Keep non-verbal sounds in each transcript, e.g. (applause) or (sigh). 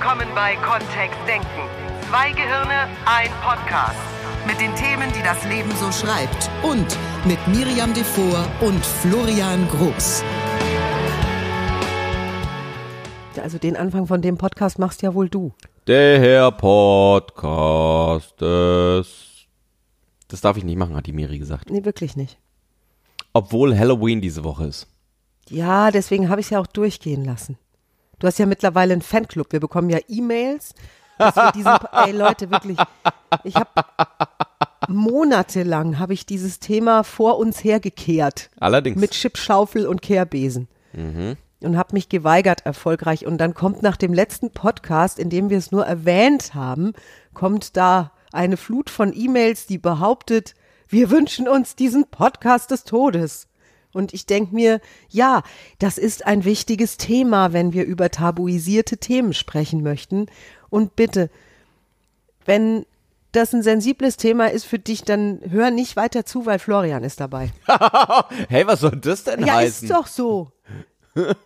willkommen bei Kontext Denken. Zwei Gehirne, ein Podcast. Mit den Themen, die das Leben so schreibt. Und mit Miriam Devor und Florian Groß. Also den Anfang von dem Podcast machst ja wohl du. Der Podcast des. Das darf ich nicht machen, hat die Miri gesagt. Nee, wirklich nicht. Obwohl Halloween diese Woche ist. Ja, deswegen habe ich es ja auch durchgehen lassen. Du hast ja mittlerweile einen Fanclub. Wir bekommen ja E-Mails, dass wir diesen, ey Leute, wirklich, ich habe monatelang habe ich dieses Thema vor uns hergekehrt. Allerdings. Mit Chipschaufel und Kehrbesen. Und habe mich geweigert erfolgreich. Und dann kommt nach dem letzten Podcast, in dem wir es nur erwähnt haben, kommt da eine Flut von E-Mails, die behauptet, wir wünschen uns diesen Podcast des Todes. Und ich denke mir, ja, das ist ein wichtiges Thema, wenn wir über tabuisierte Themen sprechen möchten. Und bitte, wenn das ein sensibles Thema ist für dich, dann hör nicht weiter zu, weil Florian ist dabei. (laughs) Hey, was soll das denn Ja, heißen? ist doch so.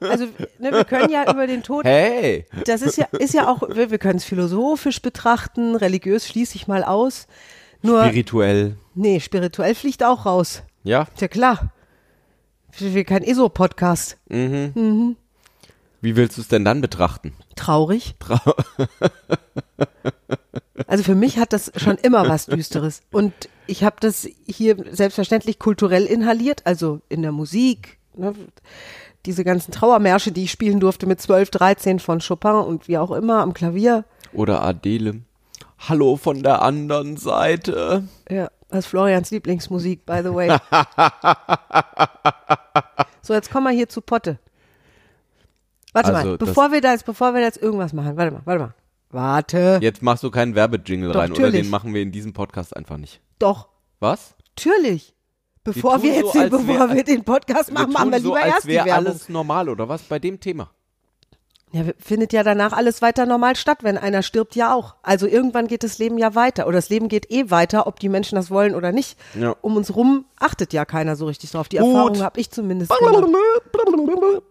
Also, ne, wir können ja über den Tod Hey. das ist ja, ist ja auch, wir, wir können es philosophisch betrachten, religiös schließe ich mal aus. Nur, Spirituell. nee, spirituell fliegt auch raus. Ja. Ist ja klar. Wir kein ESO-Podcast. Wie willst du es denn dann betrachten? Traurig. (laughs) also für mich hat das schon immer was Düsteres. Und ich habe das hier selbstverständlich kulturell inhaliert, also in der Musik. Ne? Diese ganzen Trauermärsche, die ich spielen durfte mit 12, 13 von Chopin und wie auch immer am Klavier. Oder Adele. Hallo von der anderen Seite. Ja, das ist Florians Lieblingsmusik, by the way. (laughs) so, jetzt kommen wir hier zu Potte. Warte Also, mal, bevor wir da jetzt, bevor wir da jetzt irgendwas machen, warte mal, warte mal. Warte. Jetzt machst du keinen Werbejingle Doch, rein oder natürlich. den machen wir in diesem Podcast einfach nicht. Doch, Was? natürlich. Bevor wir so, jetzt, den, als bevor wär- wir den Podcast machen, machen wir lieber so, erst die wäre Werbung. alles normal oder was bei dem Thema? Ja, findet ja danach alles weiter normal statt. Wenn einer stirbt, ja auch. Also irgendwann geht das Leben ja weiter. Oder das Leben geht eh weiter, ob die Menschen das wollen oder nicht. Ja. Um uns rum achtet ja keiner so richtig drauf. Die Gut. Erfahrung habe ich zumindest.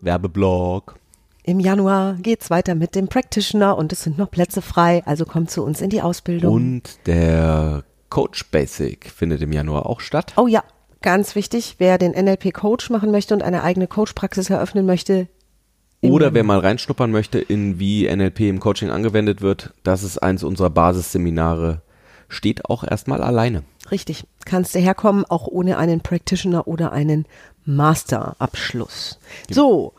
Werbeblock. Im Januar geht's weiter mit dem Practitioner und es sind noch Plätze frei, also kommt zu uns in die Ausbildung. Und der Coach Basic findet im Januar auch statt. oh ja, ganz wichtig, wer den NLP Coach machen möchte und eine eigene Coach-Praxis eröffnen möchte. Oder wer mal reinschnuppern möchte, in wie NLP im Coaching angewendet wird, das ist eins unserer Basisseminare. Steht auch erstmal alleine. Richtig, kannst du herkommen, auch ohne einen Practitioner oder einen Masterabschluss. So,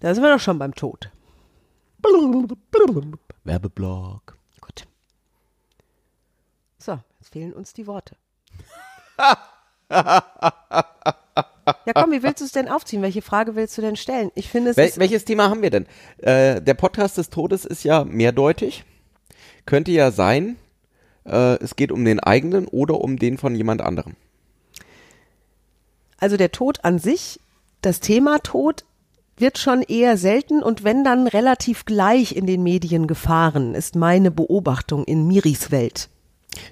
da sind wir doch schon beim Tod. Werbeblock. Gut. So, jetzt fehlen uns die Worte. (laughs) ja, komm, wie willst du es denn aufziehen? Welche Frage willst du denn stellen? Ich finde, es Wel welches Thema haben wir denn? Äh, der Podcast des Todes ist ja mehrdeutig. Könnte ja sein, äh, es geht um den eigenen oder um den von jemand anderem. also der Tod an sich, das Thema Tod wird schon eher selten und wenn dann relativ gleich in den Medien gefahren, ist meine Beobachtung in Miris Welt.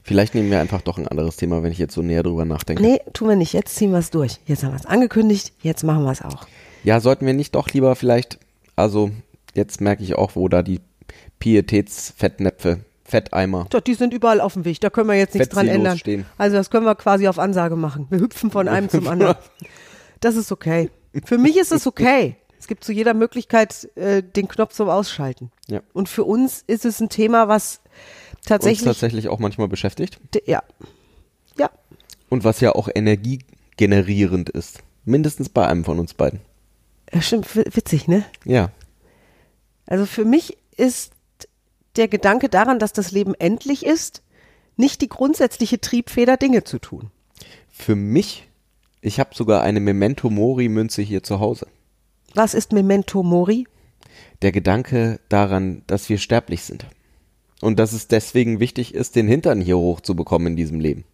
Vielleicht nehmen wir einfach doch ein anderes Thema, wenn ich jetzt so näher drüber nachdenke. Nee, tun wir nicht. Jetzt ziehen wir es durch. Jetzt haben wir es angekündigt, jetzt machen wir es auch. Ja, sollten wir nicht doch lieber vielleicht, also jetzt merke ich auch, wo da die Pietätsfettnäpfe, Fetteimer. Doch, die sind überall auf dem Weg. Da können wir jetzt nichts dran ändern. stehen. Also das können wir quasi auf Ansage machen. Wir hüpfen von einem zum anderen. Das ist okay. Für mich ist es okay. Es gibt zu jeder Möglichkeit äh, den Knopf zum Ausschalten. Ja. Und für uns ist es ein Thema, was Uns tatsächlich, tatsächlich auch manchmal beschäftigt. ja, ja, Und was ja auch energiegenerierend ist. Mindestens bei einem von uns beiden. Ja, stimmt, witzig, ne? Ja. Also für mich ist der Gedanke daran, dass das Leben endlich ist, nicht die grundsätzliche Triebfeder, Dinge zu tun. Für mich, ich habe sogar eine Memento Mori Münze hier zu Hause. Was ist Memento Mori? Der Gedanke daran, dass wir sterblich sind. Und dass es deswegen wichtig ist, den Hintern hier hochzubekommen in diesem Leben.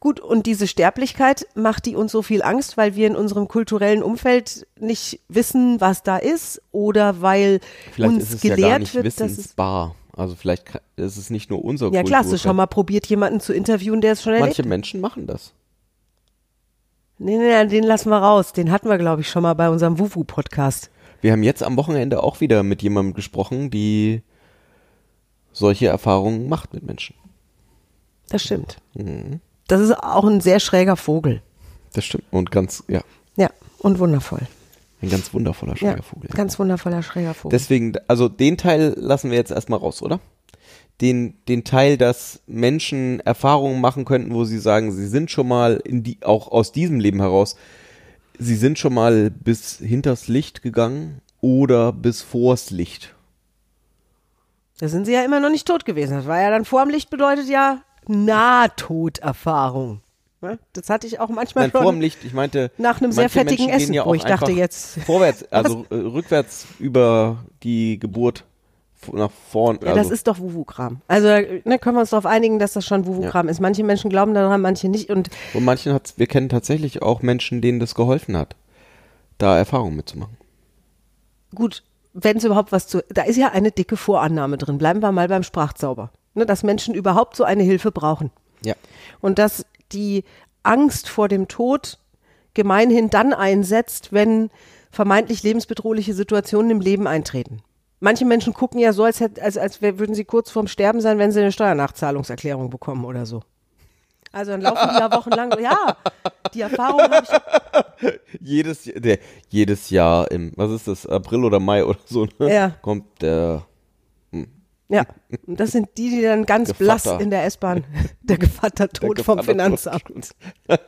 Gut, und diese Sterblichkeit macht die uns so viel Angst, weil wir in unserem kulturellen Umfeld nicht wissen, was da ist oder weil Vielleicht uns ist es ja gelehrt gar nicht wird, dass es wissensbar. Also vielleicht ist es nicht nur unser Ja, klar, hast du Kulturfeld. schon mal probiert, jemanden zu interviewen, der es schon erlebt Manche. Menschen machen das. Nee, nee, nee, den lassen wir raus. Den hatten wir, glaube ich, schon mal bei unserem Wufu-Podcast. Wir haben jetzt am Wochenende auch wieder mit jemandem gesprochen, die solche Erfahrungen macht mit Menschen. Das stimmt. Das ist auch ein sehr schräger Vogel. Das stimmt. Und ganz, ja, Ja, und wundervoll. ein ganz wundervoller Ja, schräger Vogel. ganz wundervoller schräger Vogel. Deswegen, also den Teil lassen wir jetzt erstmal raus, oder? Den, den Teil, dass Menschen Erfahrungen machen könnten, wo sie sagen, sie sind schon mal in die, auch aus diesem Leben heraus, sie sind schon mal bis hinters Licht gegangen oder bis vors Licht. da sind sie ja immer noch nicht tot gewesen. Das war ja dann vorm Licht bedeutet ja Nahtoderfahrung. Ne? Das hatte ich auch manchmal Nein, schon. vorm Licht, ich meinte, Nach einem sehr fettigen Menschen Essen, ja wo auch ich dachte jetzt- Vorwärts, also äh, rückwärts über die Geburt nach vorn. Ja, also, das ist doch Wuhu-Kram. Also ne, können wir uns darauf einigen, dass das schon Wuhu-Kram ist. Manche Menschen glauben daran, manche nicht. Und Und manchen hat's, wir kennen tatsächlich auch Menschen, denen das geholfen hat, da Erfahrungen mitzumachen. gut, wenn es überhaupt was zu. Da ist ja eine dicke Vorannahme drin. Bleiben wir mal beim Sprachzauber. Ne, dass Menschen überhaupt so eine Hilfe brauchen. Ja. Und dass die Angst vor dem Tod gemeinhin dann einsetzt, wenn vermeintlich lebensbedrohliche Situationen im Leben eintreten. Manche Menschen gucken ja so, als, hätt, als, als würden sie kurz vorm Sterben sein, wenn sie eine Steuernachzahlungserklärung bekommen oder so. Also dann laufen die ja wochenlang. Ja, die Erfahrung habe ich. (laughs) Jedes, der, jedes Jahr im, was ist das, April oder Mai oder so, ne? Ja. kommt der, Ja, und (laughs) das sind die, die dann ganz Gevatter. blass in der S-Bahn, (laughs) der Gevattertod der vom Gevatter- Finanzamt. (laughs)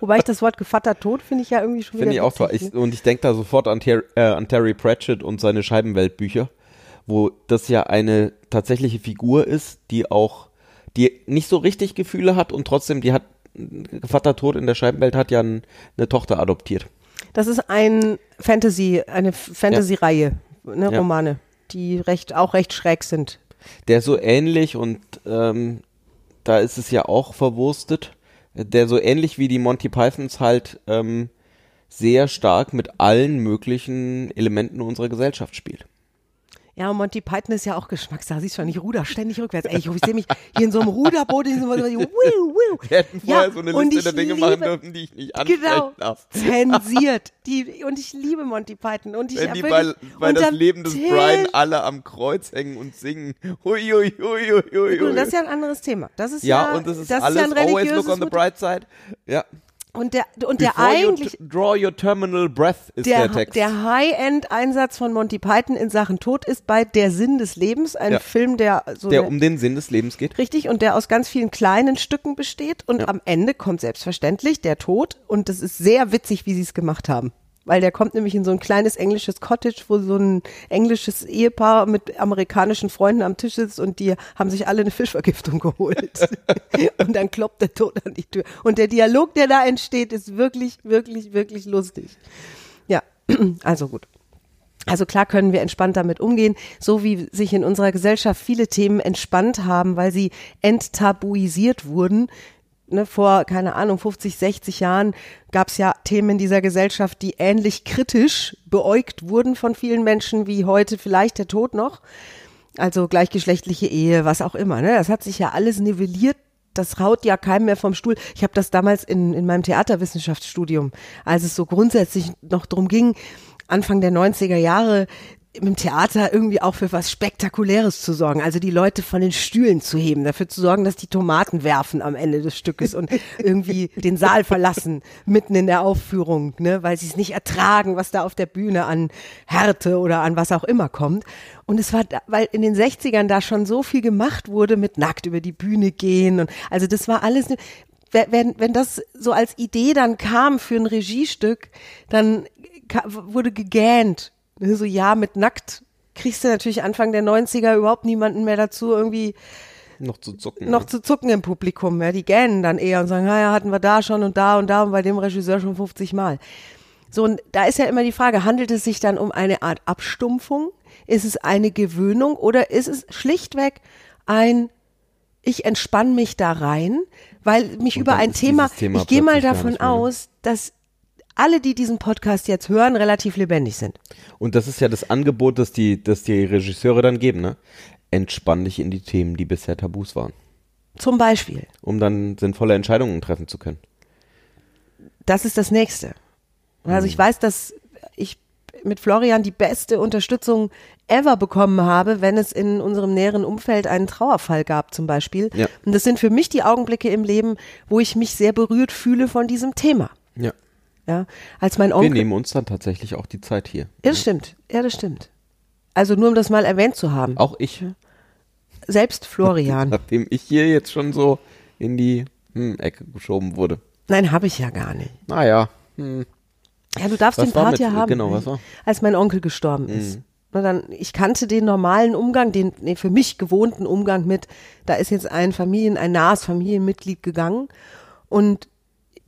Wobei ich das Wort Gevattertod finde ich ja irgendwie schon wieder Finde ich auch toll. Ich, ne? und ich denke da sofort an, Ter äh, an Terry Pratchett und seine Scheibenweltbücher, wo das ja eine tatsächliche Figur ist, die auch, die nicht so richtig Gefühle hat und trotzdem, die hat, Vater Tod in der Scheibenwelt hat ja ein, eine Tochter adoptiert. Das ist ein Fantasy, eine Fantasy-Reihe, ne, Ja. Romane, die recht, auch recht schräg sind. Der so ähnlich und ähm, da ist es ja auch verwurstet, der so ähnlich wie die Monty Pythons halt ähm, sehr stark mit allen möglichen Elementen unserer Gesellschaft spielt. Ja, und Monty Python ist ja auch Geschmackssache. Siehst du schon, ich ruder ständig rückwärts. Ey, ich, ich sehe mich hier in so einem Ruderboot, in so einem, wiu, wiu. Wir hätten vorher Ja, so eine Liste ich der Dinge liebe- machen dürfen, die ich nicht ansprechen Genau, darf. zensiert. Die, und ich liebe Monty Python. Und ich Wenn die bei, bei das Leben des Brian alle am Kreuz hängen und singen. Hui, hui, hui, hui, hui, das ist ja ein anderes Thema. Das ist ja, ja, und das ist das alles ist ja ein always look on the bright side. Ja. Und der, und der Before eigentlich, you draw your terminal breath ist der, der, Text. der High-End-Einsatz von Monty Python in Sachen Tod ist bei Der Sinn des Lebens, ein Ja. Film, der so der eine- um den Sinn des Lebens geht. Richtig, und der aus ganz vielen kleinen Stücken besteht. Und am Ende kommt selbstverständlich der Tod. Und das ist sehr witzig, wie sie es gemacht haben. Weil der kommt nämlich in so ein kleines englisches Cottage, wo so ein englisches Ehepaar mit amerikanischen Freunden am Tisch sitzt und die haben sich alle eine Fischvergiftung (laughs) geholt. und dann kloppt der Tod an die Tür. Und der Dialog, der da entsteht, ist wirklich, wirklich, wirklich lustig. Ja, (clears throat) also gut. Also klar können wir entspannt damit umgehen, so wie sich in unserer Gesellschaft viele Themen entspannt haben, weil sie enttabuisiert wurden. Ne, vor, keine Ahnung, 50, 60 Jahren gab es ja Themen in dieser Gesellschaft, die ähnlich kritisch beäugt wurden von vielen Menschen wie heute vielleicht der Tod noch. Also gleichgeschlechtliche Ehe, was auch immer. Ne? Das hat sich ja alles nivelliert. Das haut ja keinem mehr vom Stuhl. Ich habe das damals in, in meinem Theaterwissenschaftsstudium, als es so grundsätzlich noch drum ging, Anfang der 90er Jahre im Theater irgendwie auch für was Spektakuläres zu sorgen. Also die Leute von den Stühlen zu heben, dafür zu sorgen, dass die Tomaten werfen am Ende des Stückes und (laughs) irgendwie den Saal verlassen, mitten in der Aufführung, ne, weil sie es nicht ertragen, was da auf der Bühne an Härte oder an was auch immer kommt. Und es war, da, weil in den 60ern da schon so viel gemacht wurde mit nackt über die Bühne gehen und also das war alles, wenn, wenn das so als Idee dann kam für ein Regiestück, dann wurde gegähnt. Ne, So, ja, mit nackt kriegst du natürlich Anfang der 90er überhaupt niemanden mehr dazu, irgendwie Noch zu zucken. noch zu zucken im Publikum. Ja, die gähnen dann eher und sagen, naja, hatten wir da schon und da und da und bei dem Regisseur schon 50 Mal. So, und da ist ja immer die Frage, handelt es sich dann um eine Art Abstumpfung? Ist es eine Gewöhnung oder ist es schlichtweg ein ich entspanne mich da rein, weil mich Und über ein Thema, Thema ich gehe mal davon ne? aus, dass alle, die diesen Podcast jetzt hören, relativ lebendig sind. Und das ist ja das Angebot, das die, das die Regisseure dann geben, ne? Entspann dich in die Themen, die bisher Tabus waren. Zum Beispiel. Um dann sinnvolle Entscheidungen treffen zu können. das ist das nächste. Also ich weiß, dass ich mit Florian die beste Unterstützung ever bekommen habe, wenn es in unserem näheren Umfeld einen Trauerfall gab zum Beispiel. Ja. Und das sind für mich die Augenblicke im Leben, wo ich mich sehr berührt fühle von diesem Thema. Ja. Ja, als mein Wir Onkel. nehmen uns dann tatsächlich auch die Zeit hier. Ja, das stimmt. Ja, das stimmt. Also nur um das mal erwähnt zu haben. Auch ich, Selbst Florian. (laughs) nachdem ich hier jetzt schon so in die hm, Ecke geschoben wurde. Nein, habe ich ja gar nicht. Naja, hm, Ja, du darfst Was den Part mit- ja haben. genau, ne? was war? Als mein Onkel gestorben ist. Na dann, ich kannte den normalen Umgang, den nee, für mich gewohnten Umgang mit, da ist jetzt ein Familien, ein nahes Familienmitglied gegangen und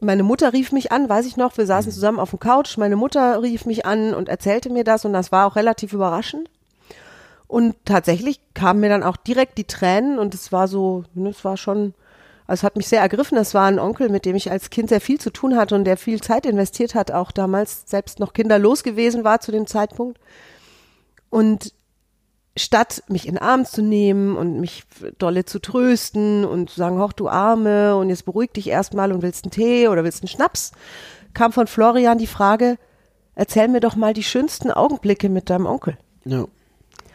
meine Mutter rief mich an, weiß ich noch, wir saßen Mhm. zusammen auf dem Couch, meine Mutter rief mich an und erzählte mir das und das war auch relativ überraschend. Und tatsächlich kamen mir dann auch direkt die Tränen und es war so, ne, es war schon, also es hat mich sehr ergriffen. Das war ein Onkel, mit dem ich als Kind sehr viel zu tun hatte und der viel Zeit investiert hat, auch damals selbst noch kinderlos gewesen war zu dem Zeitpunkt. Und statt mich in den Arm zu nehmen und mich dolle zu trösten und zu sagen, hoch du Arme und jetzt beruhig dich erstmal und willst einen Tee oder willst einen Schnaps, kam von Florian die Frage, erzähl mir doch mal die schönsten Augenblicke mit deinem Onkel. ja.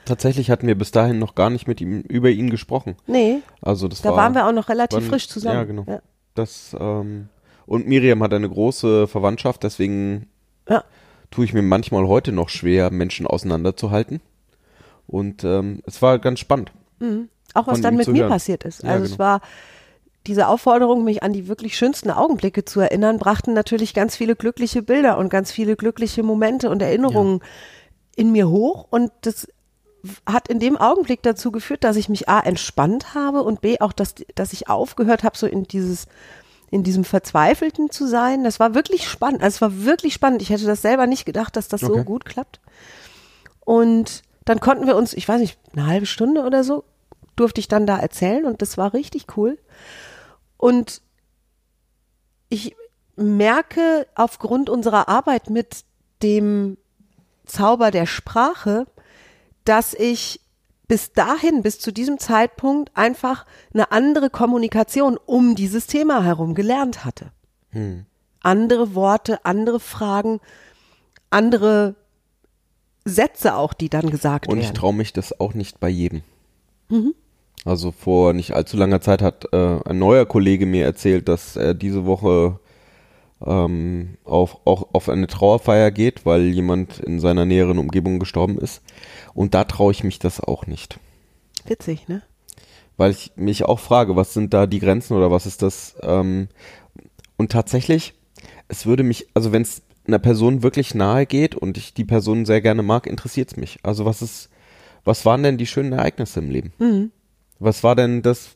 Tatsächlich hatten wir bis dahin noch gar nicht mit ihm über ihn gesprochen. Nee, Also das da war, waren wir auch noch relativ waren- frisch zusammen. Ja, genau. Das, ähm, und Miriam hat eine große Verwandtschaft, deswegen Ja. tue ich mir manchmal heute noch schwer, Menschen auseinanderzuhalten. Und ähm, es war ganz spannend. Auch was dann mit mir hören. passiert ist. Ja, Also es genau. war diese Aufforderung, mich an die wirklich schönsten Augenblicke zu erinnern, brachten natürlich ganz viele glückliche Bilder und ganz viele glückliche Momente und Erinnerungen in mir hoch. Und das hat in dem Augenblick dazu geführt, dass ich mich A entspannt habe und B auch, dass, dass ich aufgehört habe, so in dieses in diesem Verzweifelten zu sein. Das war wirklich spannend. Also es war wirklich spannend. Ich hätte das selber nicht gedacht, dass das so Okay. gut klappt. Und dann konnten wir uns, ich weiß nicht, eine halbe Stunde oder so, durfte ich dann da erzählen und das war richtig cool. Und ich merke aufgrund unserer Arbeit mit dem Zauber der Sprache, dass ich bis dahin, bis zu diesem Zeitpunkt einfach eine andere Kommunikation um dieses Thema herum gelernt hatte. Andere Worte, andere Fragen, andere Sätze auch, die dann gesagt Und ich werden. traue mich das auch nicht bei jedem. Mhm. Also vor nicht allzu langer Zeit hat äh, ein neuer Kollege mir erzählt, dass er diese Woche ähm, auf, auch auf eine Trauerfeier geht, weil jemand in seiner näheren Umgebung gestorben ist. Und da traue ich mich das auch nicht. Witzig, ne? Weil ich mich auch frage, was sind da die Grenzen oder was ist das? Ähm, und tatsächlich, es würde mich, also wenn es einer Person wirklich nahe geht und ich die Person sehr gerne mag, interessiert es mich. Also was ist, was waren denn die schönen Ereignisse im Leben? Mhm. Was war denn das,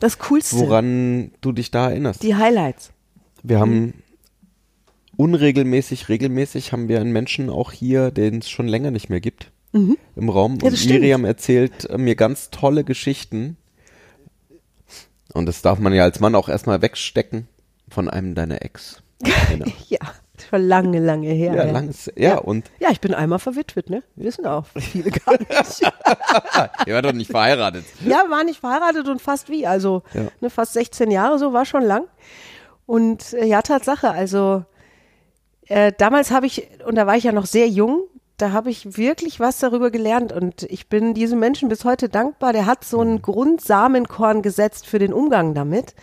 Das Coolste. woran du dich da erinnerst? Die Highlights. Wir haben unregelmäßig, regelmäßig haben wir einen Menschen auch hier, den es schon länger nicht mehr gibt im Raum. Mhm. Ja, und stimmt. Miriam erzählt äh, mir ganz tolle Geschichten. Und das darf man ja als Mann auch erstmal wegstecken von einem deiner Ex. (laughs) Genau. Ja, schon lange, lange her. ja, langes, ja, und Ja, ich bin einmal verwitwet, ne? Wissen auch viele gar nicht. (laughs) ihr war doch nicht verheiratet. ja, war nicht verheiratet und fast wie, also Ja. ne, fast 16 Jahre so, war schon lang. Und äh, ja, Tatsache, also äh, damals habe ich, und da war ich ja noch sehr jung, da habe ich wirklich was darüber gelernt und ich bin diesem Menschen bis heute dankbar. Der hat so einen Grundsamenkorn gesetzt für den Umgang damit,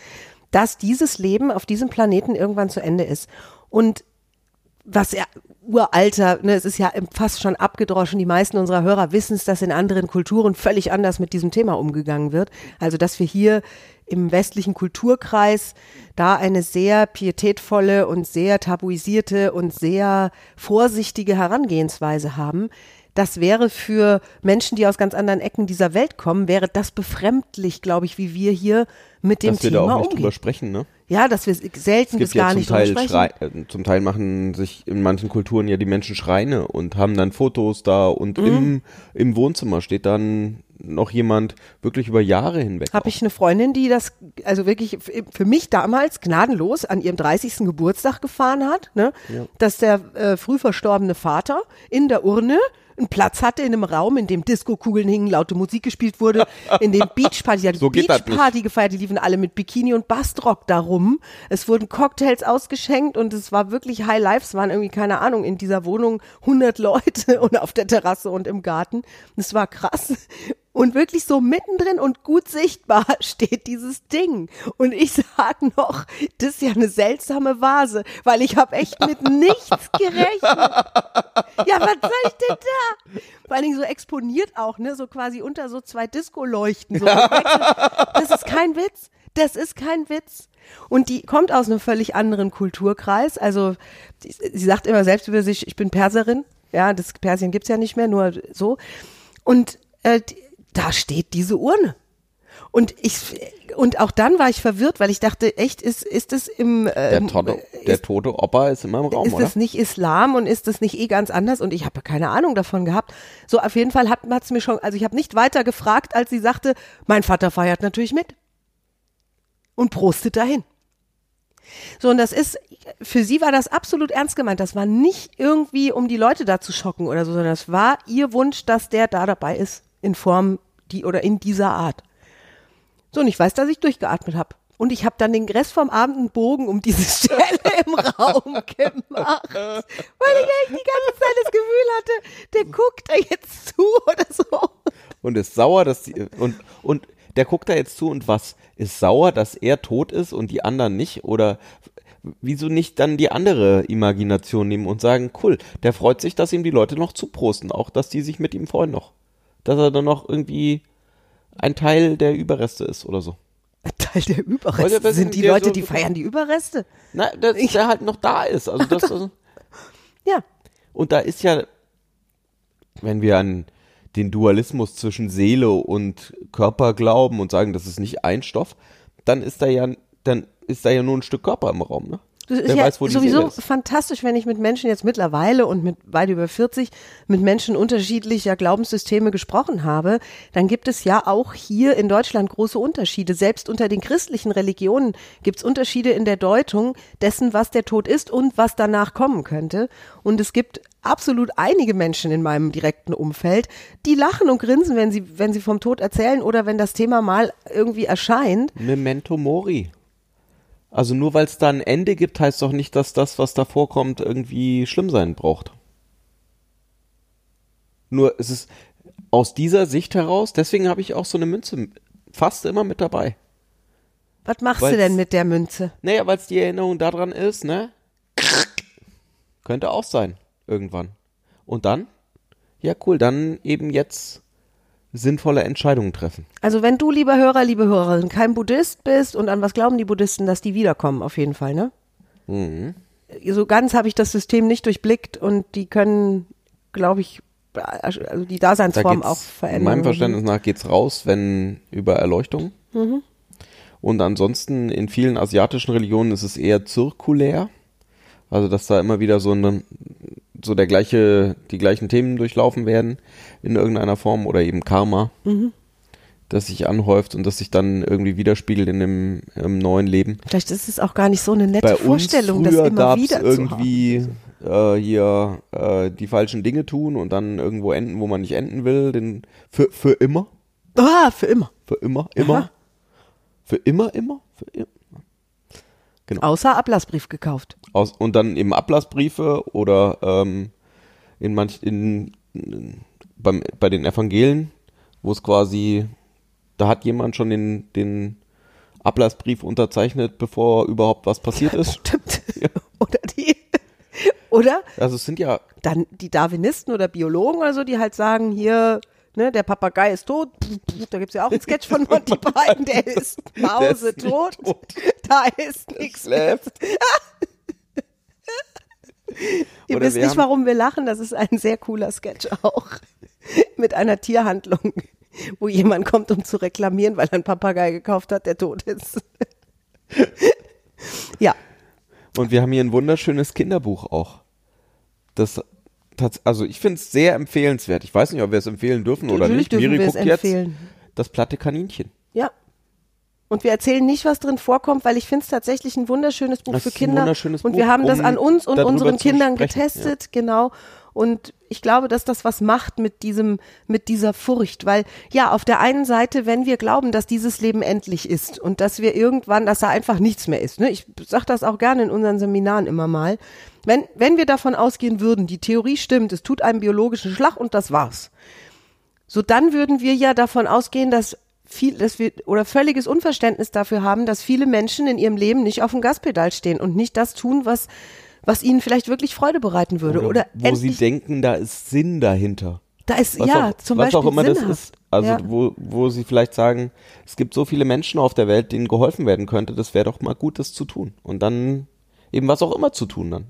dass dieses Leben auf diesem Planeten irgendwann zu Ende ist. Und was ja uralter, ne, es ist ja fast schon abgedroschen. Die meisten unserer Hörer wissen es, dass in anderen Kulturen völlig anders mit diesem Thema umgegangen wird. Also, dass wir hier im westlichen Kulturkreis da eine sehr pietätvolle und sehr tabuisierte und sehr vorsichtige Herangehensweise haben. Das wäre für Menschen, die aus ganz anderen Ecken dieser Welt kommen, wäre das befremdlich, glaube ich, wie wir hier mit dem Dass wir da Thema auch nicht umgehen. drüber sprechen, ne? Ja, dass wir selten Es bis ja gar nicht Teil, sprechen. Äh, zum Teil machen sich in manchen Kulturen ja die Menschen Schreine und haben dann Fotos da und Mhm. im, im Wohnzimmer steht dann noch jemand wirklich über Jahre hinweg. habe ich eine Freundin, die das also wirklich für mich damals gnadenlos an ihrem 30. Geburtstag gefahren hat, ne? dass der äh, früh verstorbene Vater in der Urne einen Platz hatte in einem Raum, in dem Disco-Kugeln hingen, laute Musik gespielt wurde, in dem (laughs) Beachparty, die hat So Beachparty gefeiert, die liefen alle mit Bikini und Bastrock darum. Es wurden Cocktails ausgeschenkt und es war wirklich High Life. Es waren irgendwie, keine Ahnung, in dieser Wohnung 100 Leute (laughs) und auf der Terrasse und im Garten. Es war krass. Und wirklich so mittendrin und gut sichtbar (laughs) steht dieses Ding. Und ich sag noch, das ist ja eine seltsame Vase, weil ich habe echt mit nichts gerechnet. Ja, was soll ich denn da? Vor allen Dingen so exponiert auch, ne? So quasi unter so zwei Disco-Leuchten. So. Das ist kein Witz. Das ist kein Witz. Und die kommt aus einem völlig anderen Kulturkreis. Also die, sie sagt immer selbst über sich, ich bin Perserin. Ja, das Persien gibt's ja nicht mehr, nur so. Und äh, die, da steht diese Urne. Und ich und auch dann war ich verwirrt, weil ich dachte, echt ist ist es im Der, ähm, tote, der tote Opa ist immer im Raum, ist oder? das nicht Islam und ist das nicht eh ganz anders? Und ich habe keine Ahnung davon gehabt. So, auf jeden Fall hat es mir schon, also ich habe nicht weiter gefragt, als sie sagte, mein Vater feiert natürlich mit. Und prostet dahin. So, und das ist, für sie war das absolut ernst gemeint. Das war nicht irgendwie, um die Leute da zu schocken oder so, sondern es war ihr Wunsch, dass der da dabei ist. In Form die oder in dieser Art. So, und ich weiß, dass ich durchgeatmet habe. Und ich habe dann den Rest vom Abend einen Bogen um diese (laughs) Stelle im Raum gemacht. Weil ich echt die ganze Zeit das Gefühl hatte, der guckt da jetzt zu oder so. und ist sauer, dass die, und, und der guckt da jetzt zu und was? Ist sauer, dass er tot ist und die anderen nicht? Oder wieso nicht dann die andere Imagination nehmen und sagen, cool, der freut sich, dass ihm die Leute noch zuprosten, auch dass die sich mit ihm freuen noch. Dass er dann noch irgendwie ein Teil der Überreste ist oder so. Ein Teil der Überreste wissen, sind die Leute, so- die feiern die Überreste. Na, dass der halt noch da ist. Also das, (laughs) also, Ja. Und da ist ja, wenn wir an den Dualismus zwischen Seele und Körper glauben und sagen, das ist nicht ein Stoff, dann ist da ja, dann ist da ja nur ein Stück Körper im Raum, ne? Das ist Wer ja weiß, sowieso ist. fantastisch, wenn ich mit Menschen jetzt mittlerweile und mit weit über 40 mit Menschen unterschiedlicher Glaubenssysteme gesprochen habe, dann gibt es ja auch hier in Deutschland große Unterschiede. Selbst unter den christlichen Religionen gibt es Unterschiede in der Deutung dessen, was der Tod ist und was danach kommen könnte. Und es gibt absolut einige Menschen in meinem direkten Umfeld, die lachen und grinsen, wenn sie, wenn sie vom Tod erzählen oder wenn das Thema mal irgendwie erscheint. Memento Mori. Also nur weil es da ein Ende gibt, heißt doch nicht, dass das, was da vorkommt, irgendwie schlimm sein braucht. Nur es ist aus dieser Sicht heraus, deswegen habe ich auch so eine Münze fast immer mit dabei. Was machst Weil's- du denn mit der Münze? Naja, weil es die Erinnerung daran ist, ne? Könnte auch sein, irgendwann. Und dann? Ja, cool, dann eben jetzt sinnvolle Entscheidungen treffen. Also wenn du, lieber Hörer, liebe Hörerin, kein Buddhist bist und an was glauben die Buddhisten, dass die wiederkommen, auf jeden Fall, ne? Mhm. So ganz habe ich das System nicht durchblickt und die können, glaube ich, also die Da Daseinsform geht's, auch verändern. In meinem Verständnis nach geht's raus, wenn über Erleuchtung. Mhm. Und ansonsten in vielen asiatischen Religionen ist es eher zirkulär. Also dass da immer wieder so eine, so der gleiche, die gleichen Themen durchlaufen werden in irgendeiner Form oder eben Karma, Mhm. das sich anhäuft und das sich dann irgendwie widerspiegelt in dem im neuen Leben. Vielleicht ist es auch gar nicht so eine nette Bei Vorstellung, das immer wieder irgendwie äh, hier äh, die falschen Dinge tun und dann irgendwo enden, wo man nicht enden will, den für für immer. zu. Ah, für immer. Für immer, immer. Aha. Für immer, immer. Für immer. Außer Ablassbrief gekauft. Aus, und dann eben Ablassbriefe oder ähm, in manch, in, in, beim, bei den Evangelien, wo es quasi, da hat jemand schon den, den Ablassbrief unterzeichnet, bevor überhaupt was passiert (laughs) ist. Stimmt. (laughs) Oder die. Oder Also es sind ja, dann die Darwinisten oder Biologen oder so, die halt sagen, hier, ne, der Papagei ist tot. Da gibt's ja auch einen Sketch von Monty (laughs) Python, der ist Mause nicht tot. tot. Da ist nichts. schläft. (laughs) Ihr Oder wisst nicht, warum wir lachen. Das ist ein sehr cooler Sketch auch. (laughs) Mit einer Tierhandlung, wo jemand kommt, um zu reklamieren, weil er einen Papagei gekauft hat, der tot ist. ja. Und wir haben hier ein wunderschönes Kinderbuch auch. Das, also ich finde es sehr empfehlenswert. Ich weiß nicht, ob wir es empfehlen dürfen oder Natürlich nicht. dürfen Miri wir es guckt jetzt empfehlen. das platte Kaninchen. Ja. Und wir erzählen nicht, was drin vorkommt, weil ich finde es tatsächlich ein wunderschönes Buch Das für Kinder. und Buch, wir haben das an uns und unseren Kindern getestet, genau. Und ich glaube, dass das was macht mit diesem, mit dieser Furcht, weil ja, auf der einen Seite, wenn wir glauben, dass dieses Leben endlich ist und dass wir irgendwann, dass da einfach nichts mehr ist, ne? ich sage das auch gerne in unseren Seminaren immer mal, wenn, wenn wir davon ausgehen würden, die Theorie stimmt, es tut einen biologischen Schlag und das war's, so dann würden wir ja davon ausgehen, dass viel, dass wir oder völliges Unverständnis dafür haben, dass viele Menschen in ihrem Leben nicht auf dem Gaspedal stehen und nicht das tun, was was ihnen vielleicht wirklich Freude bereiten würde. Oder, oder wo sie denken, da ist Sinn dahinter. Da ist, was ja, auch, zum was Beispiel. Was auch immer sinnhaft. das ist. Also, ja. wo, wo sie vielleicht sagen, es gibt so viele Menschen auf der Welt, denen geholfen werden könnte, das wäre doch mal gut, das zu tun. Und dann eben was auch immer zu tun dann.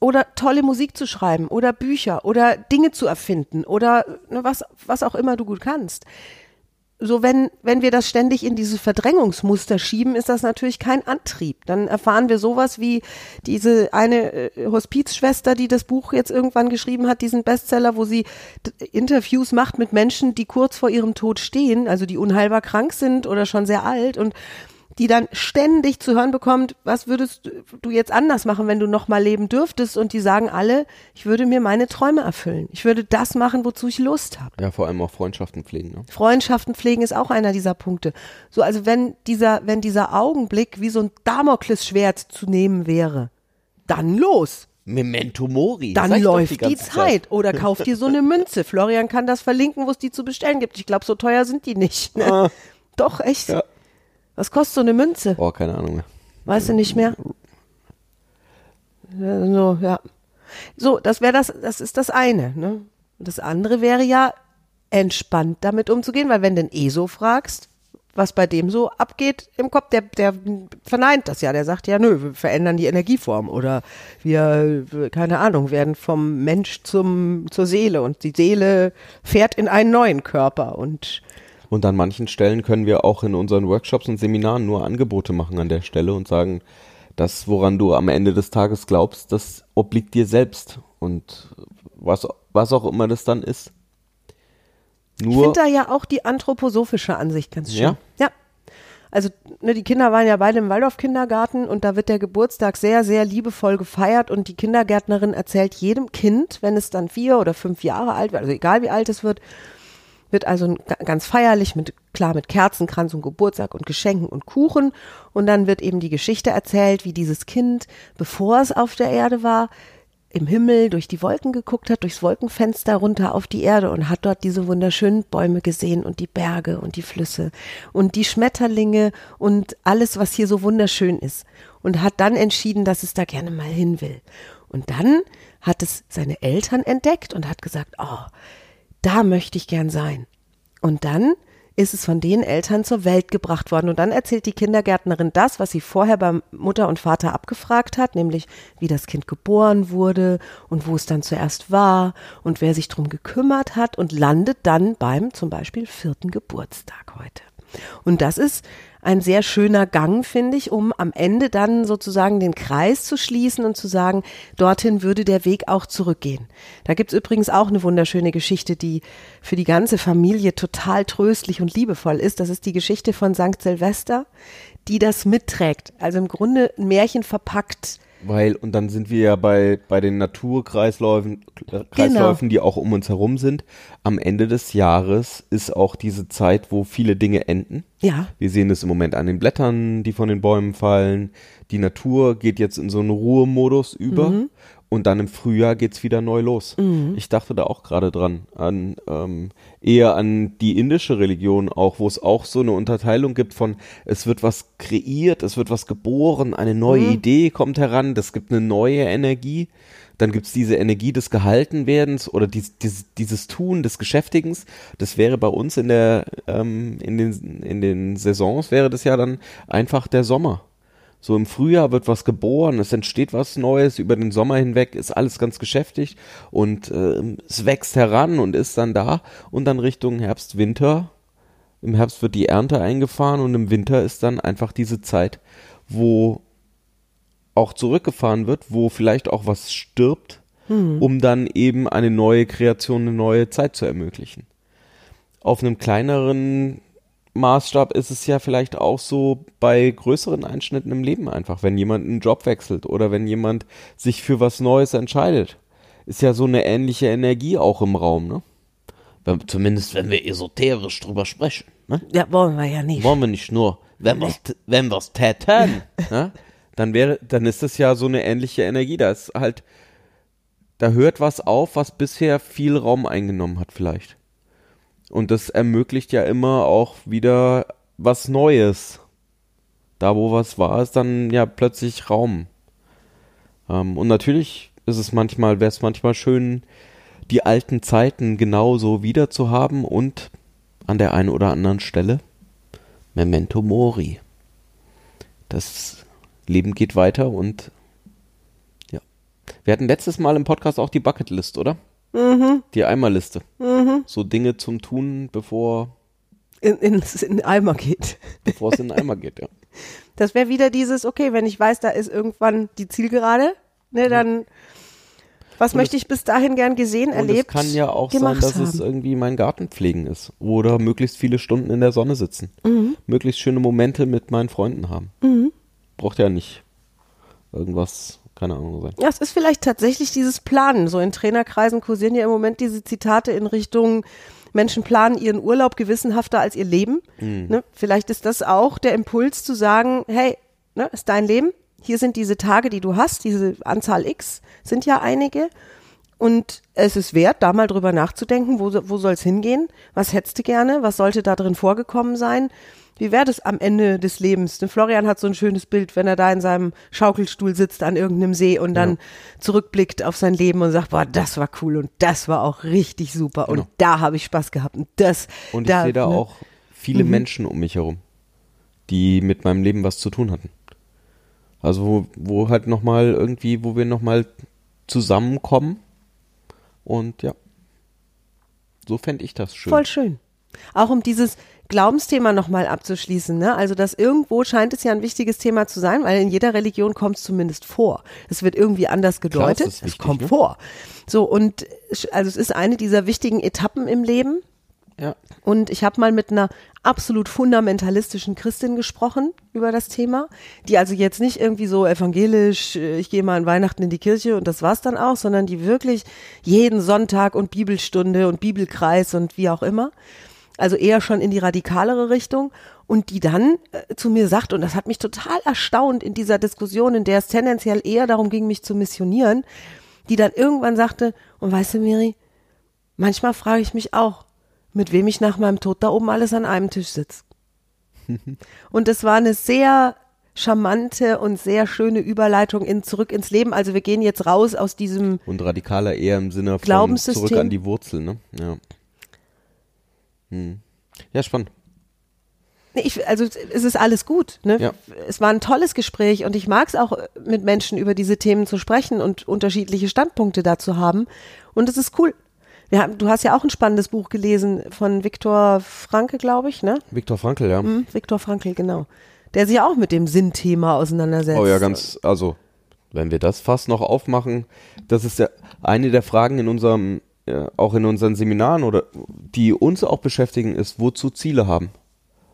Oder tolle Musik zu schreiben oder Bücher oder Dinge zu erfinden oder ne, was, was auch immer du gut kannst so wenn, wenn wir das ständig in diese Verdrängungsmuster schieben, ist das natürlich kein Antrieb. Dann erfahren wir sowas wie diese eine äh, Hospizschwester, die das Buch jetzt irgendwann geschrieben hat, diesen Bestseller, wo sie Interviews macht mit Menschen, die kurz vor ihrem Tod stehen, also die unheilbar krank sind oder schon sehr alt und die dann ständig zu hören bekommt, was würdest du jetzt anders machen, wenn du noch mal leben dürftest? Und die sagen alle, ich würde mir meine Träume erfüllen. Ich würde das machen, wozu ich Lust habe. Ja, vor allem auch Freundschaften pflegen. Ne? Freundschaften pflegen ist auch einer dieser Punkte. So, also wenn dieser, wenn dieser Augenblick wie so ein Damoklesschwert zu nehmen wäre, dann los. Memento Mori. Dann läuft die, die Zeit. Zeit. Oder kauf dir so eine Münze. Florian kann das verlinken, wo es die zu bestellen gibt. Ich glaube, so teuer sind die nicht. Ne? Ah. Doch, echt. Ja. Was kostet so eine Münze? Oh, keine Ahnung mehr. Weißt du nicht mehr? So, ja. So, das wäre das, das ist das eine. Ne? Das andere wäre ja, entspannt damit umzugehen, weil wenn du den eh so fragst, was bei dem so abgeht im Kopf, der, der verneint das ja, der sagt ja, nö, wir verändern die Energieform oder wir, keine Ahnung, werden vom Mensch zum, zur Seele und die Seele fährt in einen neuen Körper und und an manchen Stellen können wir auch in unseren Workshops und Seminaren nur Angebote machen an der Stelle und sagen, das, woran du am Ende des Tages glaubst, das obliegt dir selbst. Und was, was auch immer das dann ist. Nur ich finde da ja auch die anthroposophische Ansicht ganz schön. Ja. ja. Also ne, die Kinder waren ja beide im Waldorf-Kindergarten und da wird der Geburtstag sehr, sehr liebevoll gefeiert und die Kindergärtnerin erzählt jedem Kind, wenn es dann vier oder fünf Jahre alt wird, also egal wie alt es wird, wird also ganz feierlich mit klar mit Kerzenkranz und Geburtstag und Geschenken und Kuchen und dann wird eben die Geschichte erzählt, wie dieses Kind, bevor es auf der Erde war, im Himmel durch die Wolken geguckt hat, durchs Wolkenfenster runter auf die Erde und hat dort diese wunderschönen Bäume gesehen und die Berge und die Flüsse und die Schmetterlinge und alles, was hier so wunderschön ist und hat dann entschieden, dass es da gerne mal hin will. Und dann hat es seine Eltern entdeckt und hat gesagt, oh, da möchte ich gern sein. Und dann ist es von den Eltern zur Welt gebracht worden. Und dann erzählt die Kindergärtnerin das, was sie vorher beim Mutter und Vater abgefragt hat, nämlich wie das Kind geboren wurde und wo es dann zuerst war und wer sich drum gekümmert hat und landet dann beim zum Beispiel vierten Geburtstag heute. Und das ist ein sehr schöner Gang, finde ich, um am Ende dann sozusagen den Kreis zu schließen und zu sagen, dorthin würde der Weg auch zurückgehen. Da gibt's übrigens auch eine wunderschöne Geschichte, die für die ganze Familie total tröstlich und liebevoll ist. Das ist die Geschichte von St. Silvester, die das mitträgt. Also im Grunde ein Märchen verpackt weil, und dann sind wir ja bei, bei den Naturkreisläufen, äh, Kreisläufen, genau. die auch um uns herum sind. Am Ende des Jahres ist auch diese Zeit, wo viele Dinge enden. Ja. Wir sehen es im Moment an den Blättern, die von den Bäumen fallen. Die Natur geht jetzt in so einen Ruhemodus über. Mhm. Und dann im Frühjahr geht's wieder neu los. Mhm. Ich dachte da auch gerade dran, an ähm, eher an die indische Religion auch, wo es auch so eine Unterteilung gibt von, es wird was kreiert, es wird was geboren, eine neue mhm. Idee kommt heran, das gibt eine neue Energie. Dann gibt's diese Energie des Gehaltenwerdens oder dies, dies, dieses Tun des Geschäftigens. Das wäre bei uns in der ähm, in den in den Saisons wäre das ja dann einfach der Sommer. So im Frühjahr wird was geboren, es entsteht was Neues, über den Sommer hinweg ist alles ganz geschäftig und äh, es wächst heran und ist dann da und dann Richtung Herbst, Winter. Im Herbst wird die Ernte eingefahren und im Winter ist dann einfach diese Zeit, wo auch zurückgefahren wird, wo vielleicht auch was stirbt, hm. um dann eben eine neue Kreation, eine neue Zeit zu ermöglichen. Auf einem kleineren Maßstab ist es ja vielleicht auch so bei größeren Einschnitten im Leben einfach, wenn jemand einen Job wechselt oder wenn jemand sich für was Neues entscheidet. ist ja so eine ähnliche Energie auch im Raum, ne? Wenn, zumindest wenn wir esoterisch drüber sprechen, ne? Ja, wollen wir ja nicht. Wollen wir nicht nur, wenn wir's, t- wenn wir's täten, (laughs) ne? Dann wäre, dann ist es ja so eine ähnliche Energie. Da ist halt, da hört was auf, was bisher viel Raum eingenommen hat, vielleicht. Und das ermöglicht ja immer auch wieder was Neues. Da, wo was war, ist dann ja plötzlich Raum. Ähm, und natürlich ist es manchmal, wäre es manchmal schön, die alten Zeiten genauso wieder zu haben und an der einen oder anderen Stelle Memento Mori. Das Leben geht weiter und ja. Wir hatten letztes Mal im Podcast auch die Bucketlist, oder? Mhm. Die Eimerliste. Mhm. So Dinge zum Tun, bevor, In, in, in den Eimer geht. bevor es in den Eimer geht, ja. Das wäre wieder dieses, okay, wenn ich weiß, da ist irgendwann die Zielgerade, ne, dann was möchte ich bis dahin gern gesehen, Und erlebt, es kann ja auch sein, dass haben. es irgendwie mein Gartenpflegen ist. Oder möglichst viele Stunden in der Sonne sitzen. Mhm. Möglichst schöne Momente mit meinen Freunden haben. Braucht ja nicht irgendwas, keine Ahnung sein. Ja, es ist vielleicht tatsächlich dieses Planen. So in Trainerkreisen kursieren ja im Moment diese Zitate in Richtung Menschen planen ihren Urlaub gewissenhafter als ihr Leben. Ne? Vielleicht ist das auch der Impuls zu sagen, hey, ne, ist dein Leben. Hier sind diese Tage, die du hast, diese Anzahl X sind ja einige. Und es ist wert, da mal drüber nachzudenken, wo, wo soll es hingehen? Was hättest du gerne? Was sollte da drin vorgekommen sein? Wie wäre das am Ende des Lebens? Ne, Florian hat so ein schönes Bild, wenn er da in seinem Schaukelstuhl sitzt an irgendeinem See und dann zurückblickt auf sein Leben und sagt, boah, das war cool und das war auch richtig super Genau. und da habe ich Spaß gehabt und das. Und ich da, sehe da ne? auch viele Menschen um mich herum, die mit meinem Leben was zu tun hatten. Also wo, wo halt nochmal irgendwie, wo wir nochmal zusammenkommen. Und ja, so fände ich das schön. Voll schön. Auch um dieses Glaubensthema nochmal abzuschließen. Ne? Also das irgendwo scheint es ja ein wichtiges Thema zu sein, weil in jeder Religion kommt es zumindest vor. Es wird irgendwie anders Klar gedeutet. es es wichtig, kommt ne? vor. So und es- also es ist eine dieser wichtigen Etappen im Leben. Ja. Und ich habe mal mit einer absolut fundamentalistischen Christin gesprochen über das Thema, die also jetzt nicht irgendwie so evangelisch, äh, ich gehe mal an Weihnachten in die Kirche und das war's dann auch, sondern die wirklich jeden Sonntag und Bibelstunde und Bibelkreis und wie auch immer. Also eher schon in die radikalere Richtung und die dann äh, zu mir sagt, und das hat mich total erstaunt in dieser Diskussion, in der es tendenziell eher darum ging, mich zu missionieren, die dann irgendwann sagte, und weißt du, Miri, manchmal frage ich mich auch, mit wem ich nach meinem Tod da oben alles an einem Tisch sitze. (laughs) und das war eine sehr charmante und sehr schöne Überleitung in zurück ins Leben. Also wir gehen jetzt raus aus diesem Und radikaler eher im Sinne von Glaubenssystem. zurück an die Wurzel, ne? Ja. Hm. Ja, spannend. Ich, also es ist alles gut. Ne? Ja. Es war ein tolles Gespräch und ich mag es auch, mit Menschen über diese Themen zu sprechen und unterschiedliche Standpunkte dazu haben. Und es ist cool. Haben, du hast ja auch ein spannendes Buch gelesen von Viktor Franke, glaube ich, ne? Viktor Frankl, ja. Hm, Viktor Frankl, genau. Der sich auch mit dem Sinnthema auseinandersetzt. Oh ja, ganz, also, wenn wir das fast noch aufmachen, das ist ja eine der Fragen in unserem, auch in unseren Seminaren oder die uns auch beschäftigen, ist, wozu Ziele haben.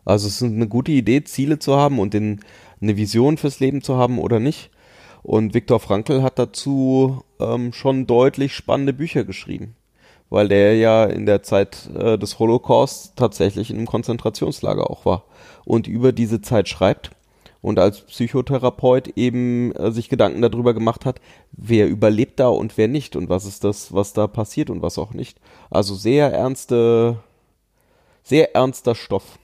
Also es ist eine gute Idee, Ziele zu haben und den, eine Vision fürs Leben zu haben oder nicht. Und Viktor Frankl hat dazu ähm, schon deutlich spannende Bücher geschrieben, weil der ja in der Zeit äh, des Holocaust tatsächlich in einem Konzentrationslager auch war und über diese Zeit schreibt und als Psychotherapeut eben äh, sich Gedanken darüber gemacht hat, wer überlebt da und wer nicht und was ist das, was da passiert und was auch nicht. Also sehr ernste, sehr ernster Stoff.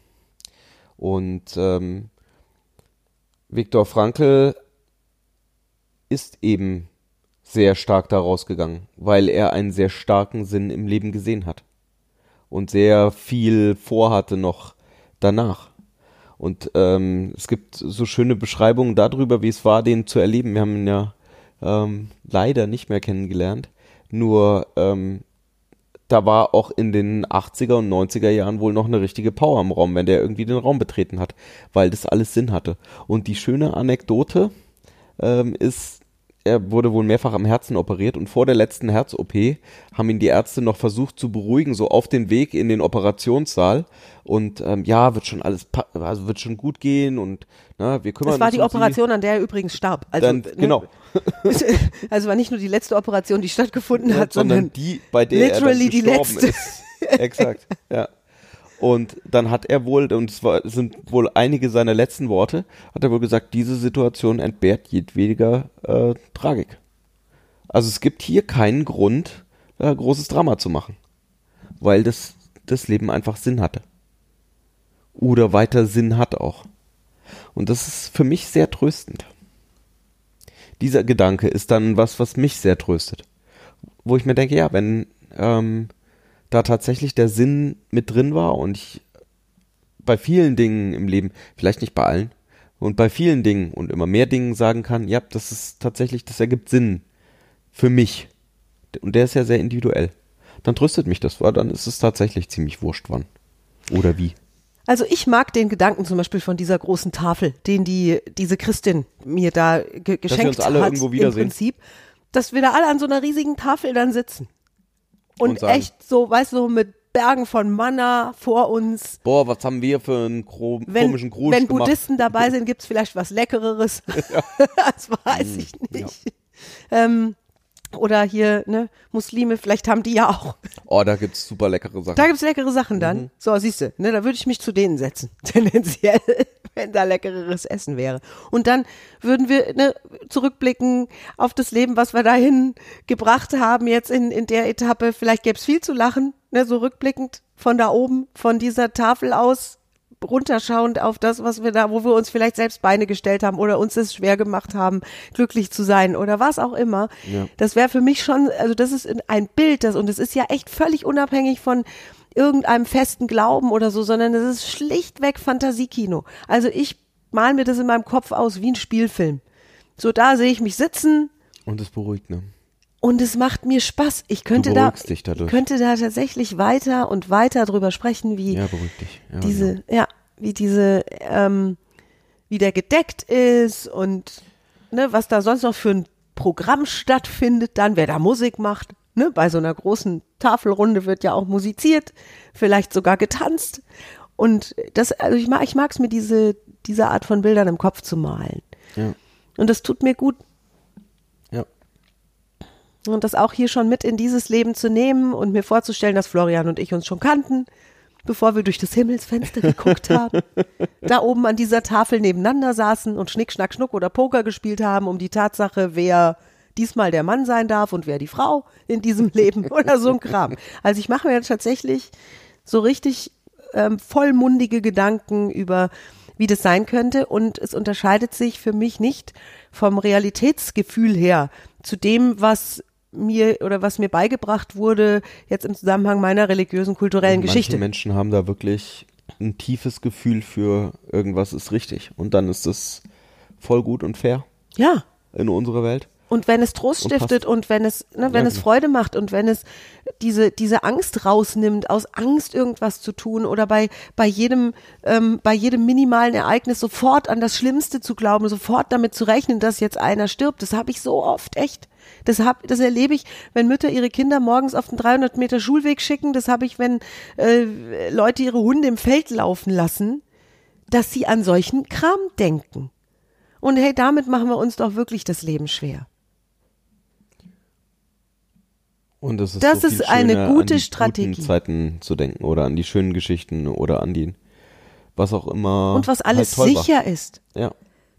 Und ähm, Viktor Frankl ist eben sehr stark daraus gegangen, weil er einen sehr starken Sinn im Leben gesehen hat und sehr viel vorhatte noch danach. Und ähm, es gibt so schöne Beschreibungen darüber, wie es war, den zu erleben. Wir haben ihn ja ähm, leider nicht mehr kennengelernt. Nur ähm, da war auch in den 80er und 90er Jahren wohl noch eine richtige Power im Raum, wenn der irgendwie den Raum betreten hat, weil das alles Sinn hatte. Und die schöne Anekdote ähm, ist, er wurde wohl mehrfach am Herzen operiert und vor der letzten Herz-OP haben ihn die Ärzte noch versucht zu beruhigen, so auf den Weg in den Operationssaal. Und ähm, ja, wird schon alles, also wird schon gut gehen und na, wir kümmern Das war uns die Operation, an der er übrigens starb. Also, Dann, ne? genau. (laughs) Also war nicht nur die letzte Operation, die stattgefunden Sie, hat, sondern sondern die, bei der er dann literally die letzte. ist. Exakt, ja. Und dann hat er wohl, und es war, sind wohl einige seiner letzten Worte, hat er wohl gesagt, diese Situation entbehrt jedwediger äh, Tragik. Also es gibt hier keinen Grund, äh, großes Drama zu machen, weil das, das Leben einfach Sinn hatte. Oder weiter Sinn hat auch. Und das ist für mich sehr tröstend. Dieser Gedanke ist dann was, was mich sehr tröstet. Wo ich mir denke, ja, wenn ähm, da tatsächlich der Sinn mit drin war und ich bei vielen Dingen im Leben, vielleicht nicht bei allen, und bei vielen Dingen und immer mehr Dingen sagen kann, ja, das ist tatsächlich, das ergibt Sinn für mich. Und der ist ja sehr individuell. Dann tröstet mich das, weil dann ist es tatsächlich ziemlich wurscht wann. Oder wie. Also ich mag den Gedanken zum Beispiel von dieser großen Tafel, den die diese Christin mir da ge geschenkt uns alle hat irgendwo im wiedersehen. Prinzip, dass wir da alle an so einer riesigen Tafel dann sitzen und, Und sagen. echt so, weißt du, so mit Bergen von Manna vor uns. Boah, was haben wir für einen gro- Wenn, komischen Gruß wenn gemacht? Buddhisten dabei (laughs) sind, gibt's vielleicht was Leckereres. (laughs) das weiß ich nicht. Ähm, oder hier, ne, Muslime, vielleicht haben die ja auch. Oh, da gibt's super leckere Sachen. Da gibt's leckere Sachen dann. So, siehst du, ne, da würde ich mich zu denen setzen, (laughs) tendenziell, wenn da leckereres Essen wäre. Und dann würden wir ne, zurückblicken auf das Leben, was wir dahin gebracht haben jetzt in, in der Etappe. Vielleicht gäbe es viel zu lachen, ne, so rückblickend von da oben, von dieser Tafel aus, runterschauend auf das, was wir da, wo wir uns vielleicht selbst Beine gestellt haben oder uns es schwer gemacht haben, glücklich zu sein oder was auch immer. Ja. Das wäre für mich schon, also das ist ein Bild, das, und es ist ja echt völlig unabhängig von irgendeinem festen Glauben oder so, sondern es ist schlichtweg Fantasiekino. Also ich mal mir das in meinem Kopf aus wie ein Spielfilm. So da sehe ich mich sitzen Und es beruhigt, ne? Und es macht mir Spaß. Ich könnte da, könnte da tatsächlich weiter und weiter drüber sprechen, wie Ja. Ja, diese, genau. ja, wie diese, ähm, wie der gedeckt ist und ne, was da sonst noch für ein Programm stattfindet, dann wer da Musik macht. Ne, bei so einer großen Tafelrunde wird ja auch musiziert, vielleicht sogar getanzt. Und das, also ich mag, ich mag es mir diese, diese Art von Bildern im Kopf zu malen. Ja. Und das tut mir gut. Und das auch hier schon mit in dieses Leben zu nehmen und mir vorzustellen, dass Florian und ich uns schon kannten, bevor wir durch das Himmelsfenster geguckt (laughs) haben, da oben an dieser Tafel nebeneinander saßen und Schnick, Schnack, Schnuck oder Poker gespielt haben, um die Tatsache, wer diesmal der Mann sein darf und wer die Frau in diesem (laughs) Leben oder so ein Kram. Also ich mache mir tatsächlich so richtig ähm, vollmundige Gedanken über, wie das sein könnte und es unterscheidet sich für mich nicht vom Realitätsgefühl her zu dem, was mir oder was mir beigebracht wurde jetzt im Zusammenhang meiner religiösen kulturellen Manche Geschichte. Menschen haben da wirklich ein tiefes Gefühl für irgendwas ist richtig. Und dann ist es voll gut und fair Ja. in unserer Welt. Und wenn es Trost Und stiftet passt. und wenn es, ne, wenn Ja, es genau. Freude macht und wenn es diese, diese Angst rausnimmt, aus Angst irgendwas zu tun oder bei, bei jedem, ähm, bei jedem minimalen Ereignis sofort an das Schlimmste zu glauben, sofort damit zu rechnen, dass jetzt einer stirbt. Das habe ich so oft, echt. Das hab, das erlebe ich, wenn Mütter ihre Kinder morgens auf den 300 Meter Schulweg schicken. Das habe ich, wenn äh, Leute ihre Hunde im Feld laufen lassen, dass sie an solchen Kram denken. Und hey, damit machen wir uns doch wirklich das Leben schwer. Und es ist Das so ist eine gute an die Strategie. Guten Zeiten zu denken oder an die schönen Geschichten oder an die was auch immer. Und was alles halt toll war. sicher ist. Ja.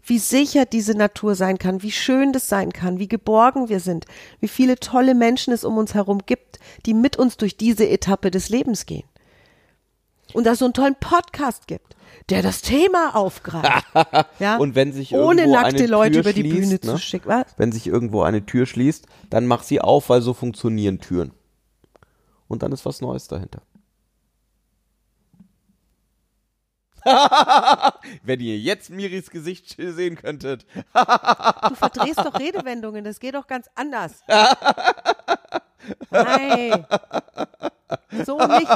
Wie sicher diese Natur sein kann, wie schön das sein kann, wie geborgen wir sind, wie viele tolle Menschen es um uns herum gibt, die mit uns durch diese Etappe des Lebens gehen. Und dass es so einen tollen Podcast gibt, der das Thema aufgreift. (laughs) ja? Und wenn sich Ohne nackte eine Leute Tür über die schließt, Bühne ne? zu schicken. Was? Wenn sich irgendwo eine Tür schließt, dann mach sie auf, weil so funktionieren Türen. Und dann ist was Neues dahinter. (laughs) Wenn ihr jetzt Miris Gesicht sehen könntet. (laughs) Du verdrehst doch Redewendungen, das geht doch ganz anders. Nein. So nicht.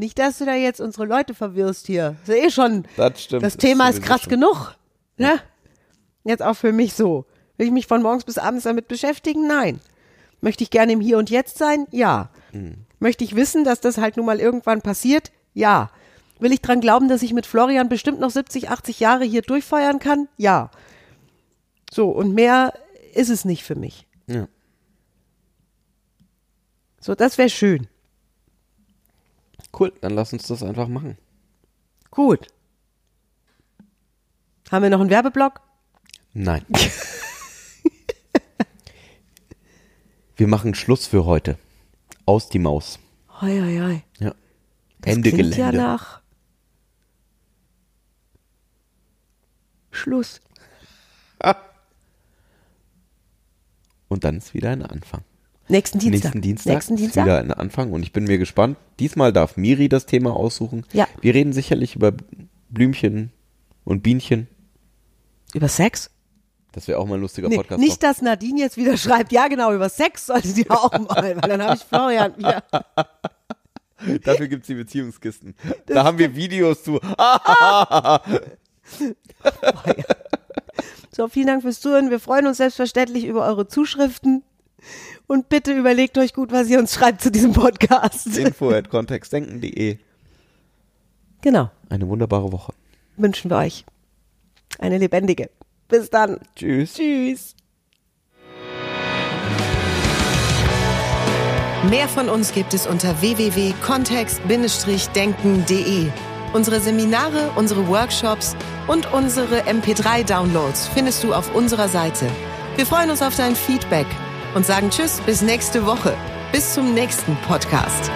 Nicht, dass du da jetzt unsere Leute verwirrst hier. Das ist eh schon. Das stimmt. Das Thema ist sowieso krass schon. genug. Ne? Jetzt auch für mich so. Will ich mich von morgens bis abends damit beschäftigen? Nein. Möchte ich gerne im Hier und Jetzt sein? Ja. Möchte ich wissen, dass das halt nun mal irgendwann passiert? Ja. Will ich dran glauben, dass ich mit Florian bestimmt noch 70, 80 Jahre hier durchfeuern kann? Ja. So, und mehr ist es nicht für mich. Ja. So, das wäre schön. Cool, dann lass uns das einfach machen. Gut. Haben wir noch einen Werbeblock? Nein. (laughs) Wir machen Schluss für heute. Aus die Maus. Hoi, hoi, hoi. Ja. Das Ende klingt Gelände. ja nach Schluss. (laughs) Und dann ist wieder ein Anfang. Nächsten Dienstag. Nächsten Dienstag, Nächsten Dienstag. wieder ein Anfang und ich bin mir gespannt. Diesmal darf Miri das Thema aussuchen. Ja. Wir reden sicherlich über Blümchen und Bienchen. Über Sex? Das wäre auch mal ein lustiger Nee, Podcast. nicht, dass Nadine jetzt wieder schreibt, ja genau, über Sex sollte sie auch mal, weil dann habe ich Florian wieder. (laughs) Dafür gibt's die Beziehungskisten. da haben wir Videos zu. (laughs) (laughs) So, vielen Dank fürs Zuhören. Wir freuen uns selbstverständlich über eure Zuschriften. Und bitte überlegt euch gut, was ihr uns schreibt zu diesem Podcast. Info at kontextdenken.de. Genau, Eine wunderbare Woche. wünschen wir euch eine lebendige. Bis dann. Tschüss. Tschüss. Mehr von uns gibt es unter www.kontext-denken.de. Unsere Seminare, unsere Workshops und unsere MP3-Downloads findest du auf unserer Seite. Wir freuen uns auf dein Feedback und sagen Tschüss bis nächste Woche. Bis zum nächsten Podcast.